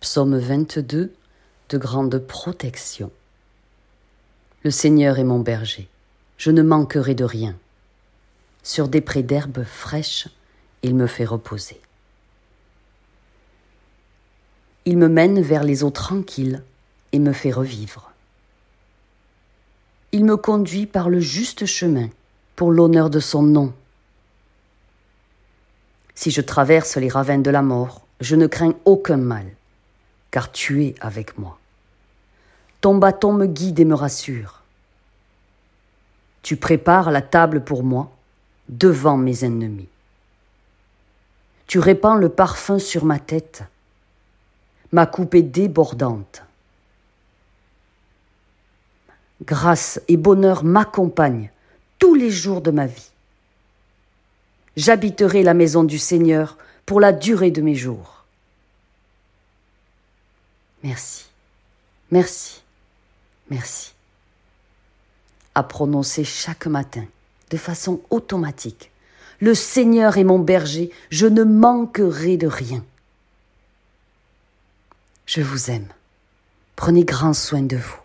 Psaume 22 de grande protection. Le Seigneur est mon berger, je ne manquerai de rien. Sur des prés d'herbes fraîches, il me fait reposer. Il me mène vers les eaux tranquilles et me fait revivre. Il me conduit par le juste chemin pour l'honneur de son nom. Si je traverse les ravins de la mort, je ne crains aucun mal, car tu es avec moi. Ton bâton me guide et me rassure. Tu prépares la table pour moi devant mes ennemis. Tu répands le parfum sur ma tête. Ma coupe est débordante. Grâce et bonheur m'accompagnent tous les jours de ma vie. J'habiterai la maison du Seigneur pour la durée de mes jours. Merci, merci, merci. À prononcer chaque matin, de façon automatique. Le Seigneur est mon berger, je ne manquerai de rien. Je vous aime. Prenez grand soin de vous.